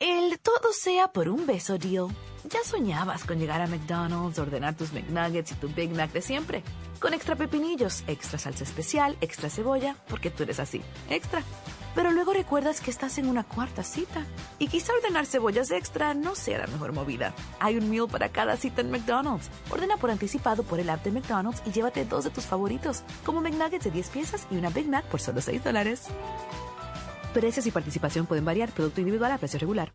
El todo sea por un beso deal. Ya soñabas con llegar a McDonald's, ordenar tus McNuggets y tu Big Mac de siempre. Con extra pepinillos, extra salsa especial, extra cebolla, porque tú eres así. Extra. pero luego recuerdas que estás en una cuarta cita y quizá ordenar cebollas extra no sea la mejor movida. Hay un meal para cada cita en McDonald's. Ordena por anticipado por el app de McDonald's y llévate dos de tus favoritos, como McNuggets de 10 piezas y una Big Mac por solo 6 dólares. Precios y participación pueden variar, producto individual a precio regular.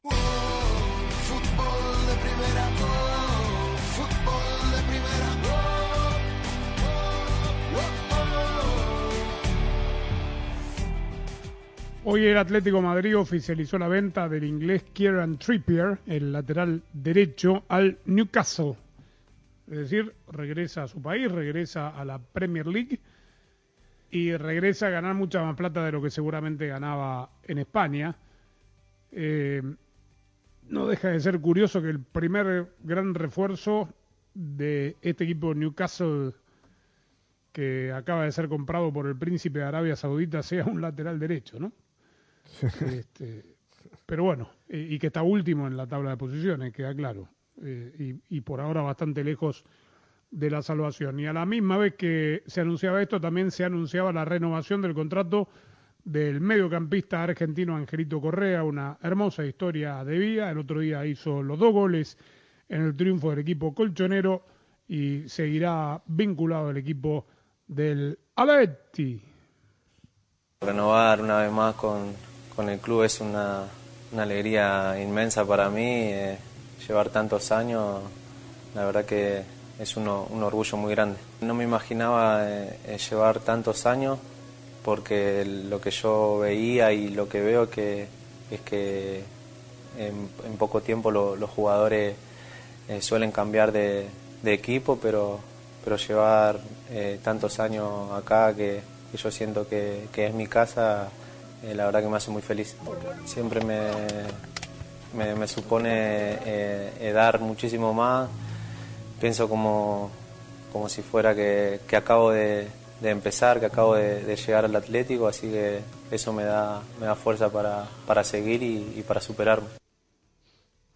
Hoy el Atlético Madrid oficializó la venta del inglés Kieran Trippier, el lateral derecho, al Newcastle. Es decir, regresa a su país, regresa a la Premier League y regresa a ganar mucha más plata de lo que seguramente ganaba en España. Eh, no deja de ser curioso que el primer gran refuerzo de este equipo Newcastle que acaba de ser comprado por el príncipe de Arabia Saudita sea un lateral derecho, ¿no? Este, pero bueno, y, que está último en la tabla de posiciones, queda claro. Eh, y, por ahora bastante lejos de la salvación. Y a la misma vez que se anunciaba esto, también se anunciaba la renovación del contrato del mediocampista argentino Angelito Correa, una hermosa historia de vida. El otro día hizo los dos goles en el triunfo del equipo colchonero y seguirá vinculado al equipo del Aletti. Renovar una vez más con, con el club es una, alegría inmensa para mí. Eh, llevar tantos años, la verdad que es un orgullo muy grande. No me imaginaba eh, eh, llevar tantos años porque lo que yo veía y lo que veo que es que en, poco tiempo los jugadores suelen cambiar de, equipo, pero, pero llevar tantos años acá que, yo siento que, que es mi casa eh, la verdad que me hace muy feliz. Siempre me, me, supone eh, eh, dar muchísimo más. Pienso como, como si fuera que, que acabo de, de, empezar, que acabo de, llegar al Atlético, así que eso me da, me da fuerza para, para seguir y, y para superarme.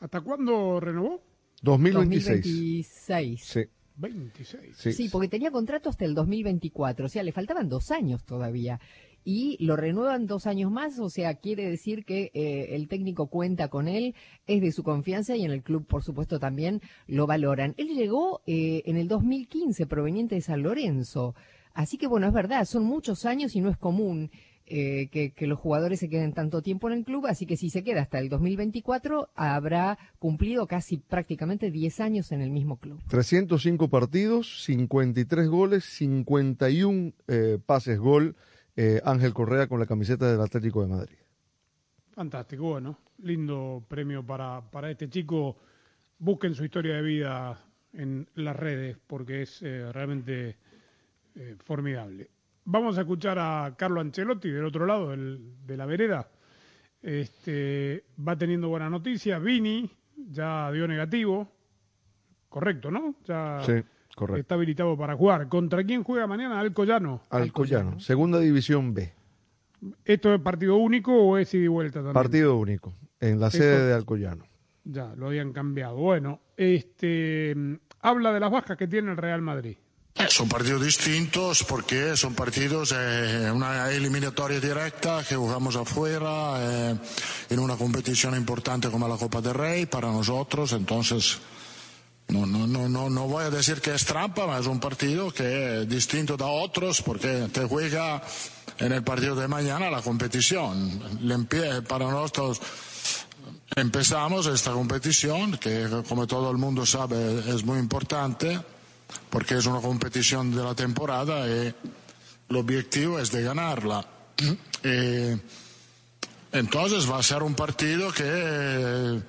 ¿Hasta cuándo renovó? 2026. 2026. Sí. 26. Sí. sí. porque tenía contrato hasta el 2024, o sea, le faltaban dos años todavía y lo renuevan dos años más, o sea, quiere decir que eh, el técnico cuenta con él, es de su confianza y en el club, por supuesto, también lo valoran. Él llegó eh, en el 2015 proveniente de San Lorenzo, así que bueno, es verdad, son muchos años y no es común. Eh, que, los jugadores se queden tanto tiempo en el club, así que si se queda hasta el 2024, habrá cumplido casi prácticamente 10 años en el mismo club. 305 partidos, 53 goles, 51 pases gol eh, Ángel Correa con la camiseta del Atlético de Madrid. Fantástico, bueno, lindo premio para, para este chico. Busquen su historia de vida en las redes porque es eh, realmente eh, formidable. Vamos a escuchar a Carlo Ancelotti del otro lado de la vereda. Este, va teniendo buenas noticias. Vini ya dio negativo. Correcto, ¿no? Ya sí. Correcto. Está habilitado para jugar. ¿Contra quién juega mañana? Alcoyano. Alcoyano, segunda división B. ¿Esto es partido único o es ida y vuelta también? Partido único, en la sede de Alcoyano. Ya, lo habían cambiado. Bueno, este habla de las bajas que tiene el Real Madrid. Son partidos distintos porque son partidos, eh, una eliminatoria directa que jugamos afuera, eh, en una competición importante como la Copa del Rey para nosotros, entonces no, no, no, no, no voy a decir que es trampa, es un partido que es distinto de otros porque te juega en el partido de mañana la competición. Para nosotros empezamos esta competición que como todo el mundo sabe es muy importante porque es una competición de la temporada y el objetivo es de ganarla. entonces va a ser un partido que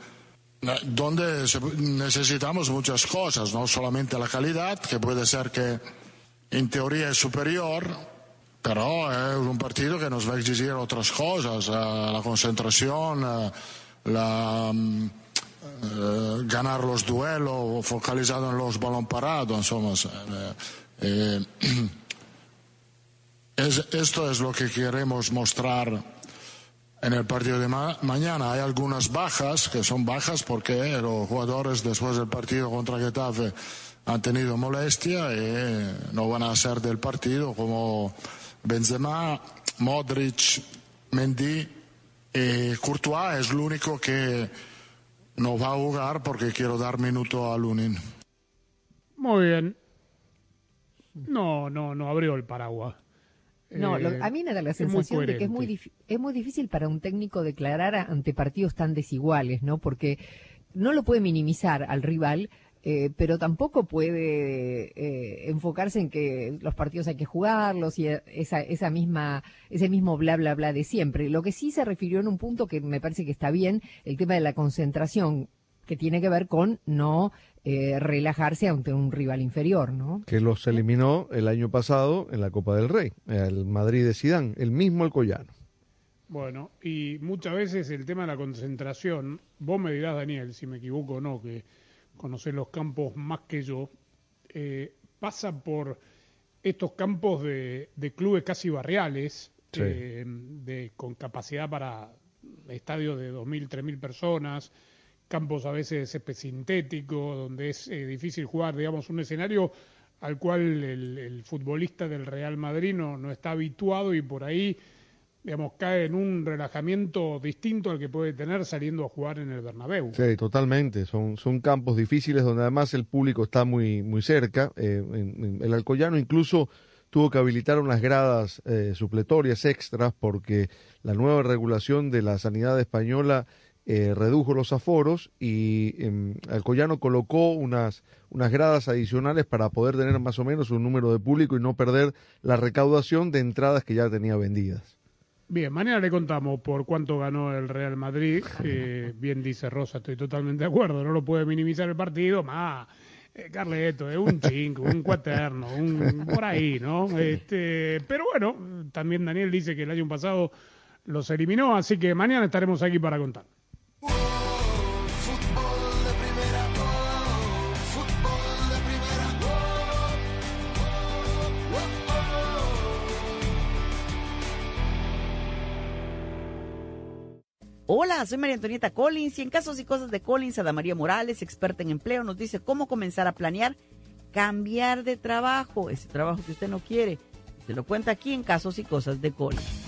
donde necesitamos muchas cosas, no solamente la calidad, que puede ser que en teoría es superior, pero es un partido que nos va a exigir otras cosas, eh, la concentración, eh, la, mm, eh, ganar los duelos, focalizado en los balón parados, esto es lo que queremos mostrar en el partido de mañana hay algunas bajas, que son bajas porque los jugadores después del partido contra Getafe han tenido molestia y no van a ser del partido como Benzema, Modric, Mendy y Courtois es el único que no va a jugar porque quiero dar minuto a Lunin. Muy bien. No, no, no abrió el paraguas. No, lo- Eh, a mí me da la sensación de que es muy, es muy difícil para un técnico declarar ante partidos tan desiguales, ¿no? Porque no lo puede minimizar al rival, eh, pero tampoco puede eh, enfocarse en que los partidos hay que jugarlos y esa, esa misma, ese mismo bla bla bla de siempre. Lo que sí se refirió en un punto que me parece que está bien, el tema de la concentración, que tiene que ver con no eh, relajarse ante un rival inferior, ¿no? que los eliminó el año pasado en la Copa del Rey, el Madrid de Sidán, el mismo Alcoyano. Bueno, y muchas veces el tema de la concentración, vos me dirás, Daniel, si me equivoco o no, que conocés los campos más que yo, eh, pasa por estos campos de, de clubes casi barriales, Sí. eh, de, con capacidad para estadios de 2.000, 3.000 personas, campos a veces césped sintético, donde es eh, difícil jugar, digamos, un escenario al cual el, el futbolista del Real Madrid no, no está habituado y por ahí digamos, cae en un relajamiento distinto al que puede tener saliendo a jugar en el Bernabéu. Sí, totalmente. Son, son campos difíciles donde además el público está muy, muy cerca. Eh, el Alcoyano incluso tuvo que habilitar unas gradas eh, supletorias extras porque la nueva regulación de la sanidad española eh, redujo los aforos y em, Alcoyano colocó unas, unas gradas adicionales para poder tener más o menos un número de público y no perder la recaudación de entradas que ya tenía vendidas. Bien, mañana le contamos por cuánto ganó el Real Madrid. Eh, bien dice Rosa, estoy totalmente de acuerdo. No lo puede minimizar el partido, más. Eh, Carleto, es un chingo, un cuaterno, un por ahí, ¿no? Este, pero bueno, también Daniel dice que el año pasado los eliminó, así que mañana estaremos aquí para contar. Hola, soy María Antonieta Collins y en casos y cosas de Collins, Ada María Morales, experta en empleo, nos dice cómo comenzar a planear cambiar de trabajo, ese trabajo que usted no quiere. Se lo cuenta aquí en casos y cosas de Collins.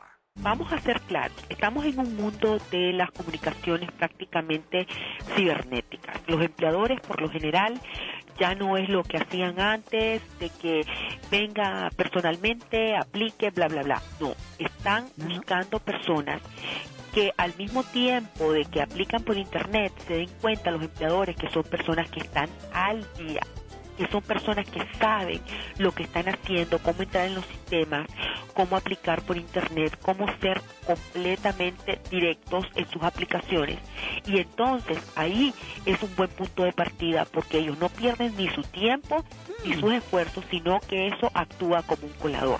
Vamos a ser claros, estamos en un mundo de las comunicaciones prácticamente cibernéticas. Los empleadores, por lo general, ya no es lo que hacían antes, de que venga personalmente, aplique, bla, bla, bla. No, están buscando personas que al mismo tiempo de que aplican por internet se den cuenta los empleadores que son personas que están al día que son personas que saben lo que están haciendo, cómo entrar en los sistemas, cómo aplicar por internet, cómo ser completamente directos en sus aplicaciones. Y entonces ahí es un buen punto de partida porque ellos no pierden ni su tiempo ni sus esfuerzos, sino que eso actúa como un colador.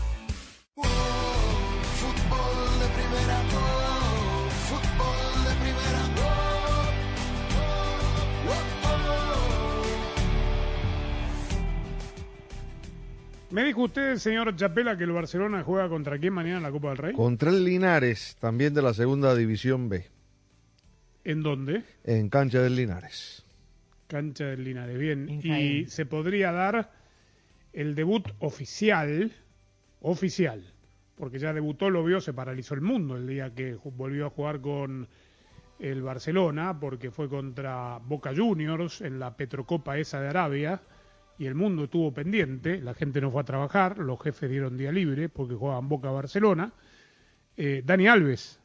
Primera, oh, fútbol de primera, oh, Me dijo usted, señor Chapela, que el Barcelona juega contra quién mañana en la Copa del Rey. Contra el Linares, también de la segunda división B. ¿En dónde? En cancha del Linares. Cancha del Linares, bien. En Y se podría dar el debut oficial, oficial, porque ya debutó, lo vio, se paralizó el mundo el día que volvió a jugar con el Barcelona, porque fue contra Boca Juniors en la Petrocopa esa de Arabia, y el mundo estuvo pendiente, la gente no fue a trabajar, los jefes dieron día libre porque jugaban Boca-Barcelona. Eh, Dani Alves,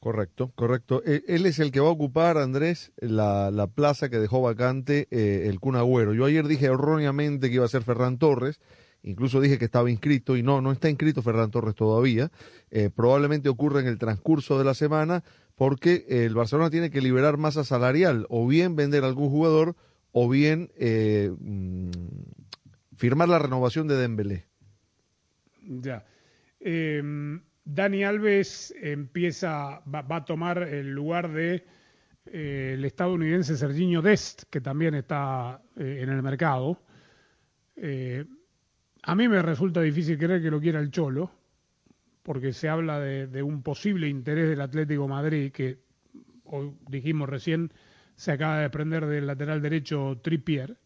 Correcto, correcto. Eh, Él es el que va a ocupar, Andrés, la, la plaza que dejó vacante eh, el Kun Agüero. Yo ayer dije erróneamente que iba a ser Ferran Torres, incluso dije que estaba inscrito y no, no está inscrito Ferran Torres todavía. Eh, probablemente ocurra en el transcurso de la semana porque eh, el Barcelona tiene que liberar masa salarial, o bien vender a algún jugador, o bien eh, mm, firmar la renovación de Dembélé. Ya. Eh, Dani Alves empieza, va, a tomar el lugar de el estadounidense Serginho Dest, que también está en el mercado. A mí me resulta difícil creer que lo quiera el Cholo, porque se habla de, un posible interés del Atlético Madrid, que hoy dijimos recién se acaba de desprender del lateral derecho Trippier.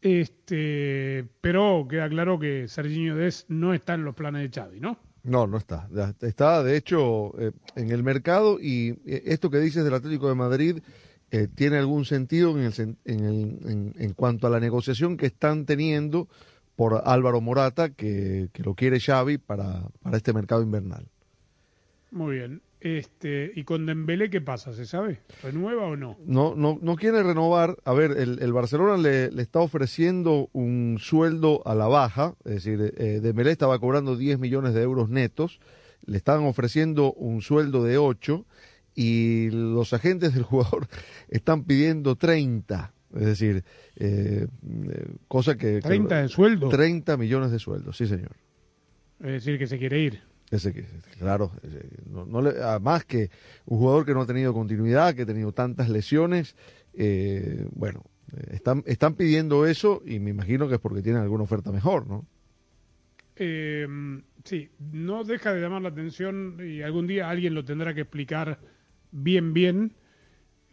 Este, pero queda claro que Serginho Dest no está en los planes de Xavi, ¿no? No, no está. Está, de hecho, eh, en el mercado y eh, esto que dices del Atlético de Madrid eh, tiene algún sentido en, el- en- en cuanto a la negociación que están teniendo por Álvaro Morata, que, que lo quiere Xavi para, para este mercado invernal. Muy bien. Este, ¿y con Dembélé qué pasa? ¿Se sabe? ¿Renueva o no? No, no, no quiere renovar. A ver, el, el Barcelona le, le está ofreciendo un sueldo a la baja, es decir, eh, Dembélé estaba cobrando 10 millones de euros netos, le estaban ofreciendo un sueldo de 8 y los agentes del jugador están pidiendo 30. Es decir, eh, eh, cosa que... que- ¿30 de sueldo? 30 millones de sueldo, sí señor. Es decir, que se quiere ir. Ese que, claro, no, no le- además que un jugador que no ha tenido continuidad, que ha tenido tantas lesiones, eh, bueno, eh, están, están pidiendo eso y me imagino que es porque tienen alguna oferta mejor, ¿no? Eh, sí, no deja de llamar la atención y algún día alguien lo tendrá que explicar bien, bien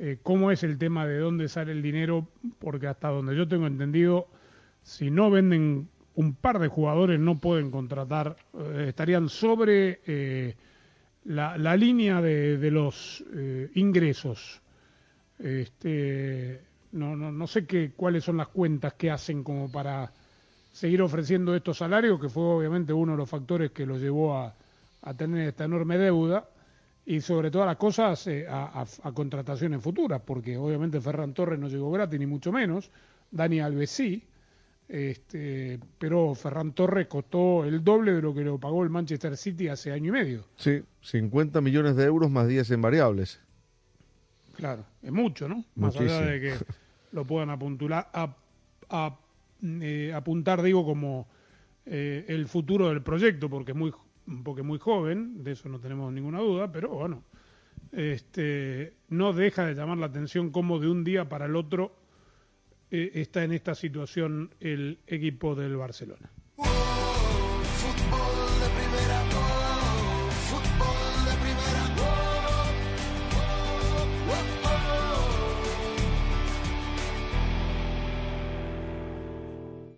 eh, cómo es el tema de dónde sale el dinero, porque hasta donde yo tengo entendido, si no venden un par de jugadores no pueden contratar, eh, estarían sobre eh, la, línea de, los ingresos. Este, no, no, no sé qué, cuáles son las cuentas que hacen como para seguir ofreciendo estos salarios, que fue obviamente uno de los factores que lo llevó a tener esta enorme deuda y sobre todas las cosas eh, a, a- a contrataciones futuras, porque obviamente Ferran Torres no llegó gratis ni mucho menos, Dani Alves sí, este, pero Ferran Torres costó el doble de lo que lo pagó el Manchester City hace año y medio. Sí, 50 millones de euros más 10 en variables. Claro, es mucho, ¿no? Más allá Muchísimo. de que lo puedan apuntular, a- a- eh, apuntar, digo, como eh, el futuro del proyecto, porque es muy, porque muy joven, de eso no tenemos ninguna duda, pero bueno, este, no deja de llamar la atención cómo de un día para el otro eh, está en esta situación el equipo del Barcelona.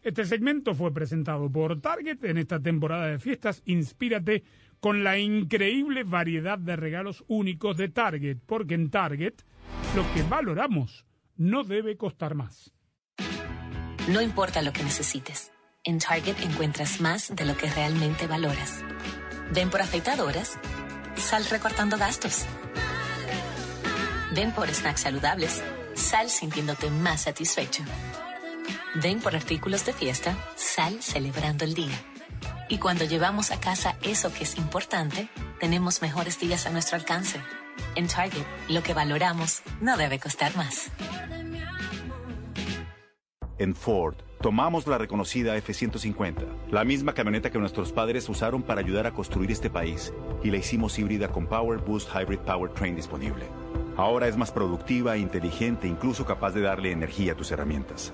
Este segmento fue presentado por Target en esta temporada de fiestas. Inspírate con la increíble variedad de regalos únicos de Target, porque en Target lo que valoramos no debe costar más. No importa lo que necesites, en Target encuentras más de lo que realmente valoras. Ven por afeitadoras, sal recortando gastos. Ven por snacks saludables, sal sintiéndote más satisfecho. Ven por artículos de fiesta, sal celebrando el día. Y cuando llevamos a casa eso que es importante, tenemos mejores días a nuestro alcance. En Target, lo que valoramos no debe costar más. En Ford, tomamos la reconocida F-150, la misma camioneta que nuestros padres usaron para ayudar a construir este país, y la hicimos híbrida con Power Boost Hybrid Powertrain disponible. Ahora es más productiva, inteligente, incluso capaz de darle energía a tus herramientas.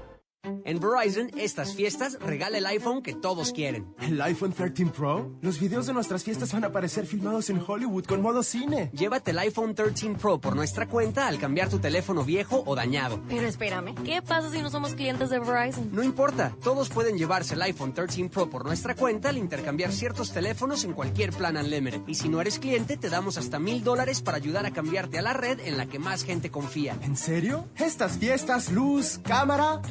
En Verizon, estas fiestas regala el iPhone que todos quieren. ¿El iPhone 13 Pro? Los videos de nuestras fiestas van a aparecer filmados en Hollywood con modo cine. Llévate el iPhone 13 Pro por nuestra cuenta al cambiar tu teléfono viejo o dañado. Pero espérame, ¿qué pasa si no somos clientes de Verizon? No importa, todos pueden llevarse el iPhone 13 Pro por nuestra cuenta al intercambiar ciertos teléfonos en cualquier plan Unlimited. Y si no eres cliente, te damos hasta mil dólares para ayudar a cambiarte a la red en la que más gente confía. ¿En serio? Estas fiestas, luz, cámara.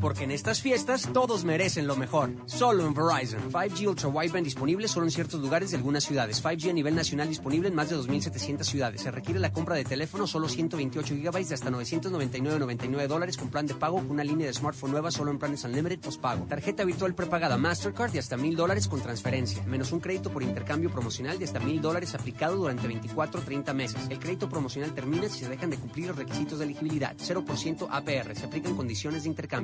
Porque en estas fiestas todos merecen lo mejor. Solo en Verizon. 5G Ultra Wideband disponible solo en ciertos lugares de algunas ciudades. 5G a nivel nacional disponible en más de 2.700 ciudades. Se requiere la compra de teléfono solo 128 GB de hasta 999.99 dólares con plan de pago con una línea de smartphone nueva solo en planes Unlimited postpago. Tarjeta virtual prepagada Mastercard de hasta 1.000 dólares con transferencia. Menos un crédito por intercambio promocional de hasta 1.000 dólares aplicado durante 24 o 30 meses. El crédito promocional termina si se dejan de cumplir los requisitos de elegibilidad. 0% APR. Se aplican condiciones de intercambio.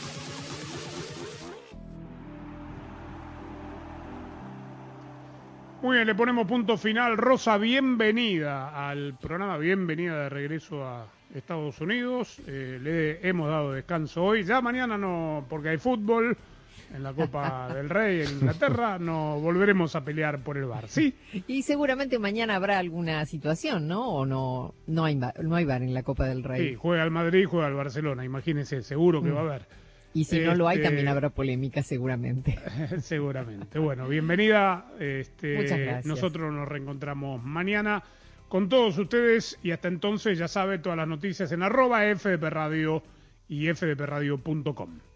Muy bien, le ponemos punto final. Rosa, bienvenida al programa, bienvenida de regreso a Estados Unidos. Eh, le hemos dado descanso hoy. Ya mañana no, porque hay fútbol en la Copa del Rey en Inglaterra, no volveremos a pelear por el bar, ¿sí? Y seguramente mañana habrá alguna situación, ¿no? O no, no hay, bar- no hay bar en la Copa del Rey. Sí, juega el Madrid, juega el Barcelona, imagínense, seguro que Mm. va a haber. Y si no lo hay, Este, también habrá polémica, seguramente. Seguramente. Bueno, bienvenida. Este, Muchas gracias. Nosotros nos reencontramos mañana con todos ustedes y hasta entonces ya sabe todas las noticias en arroba FDP Radio y fdpradio.com.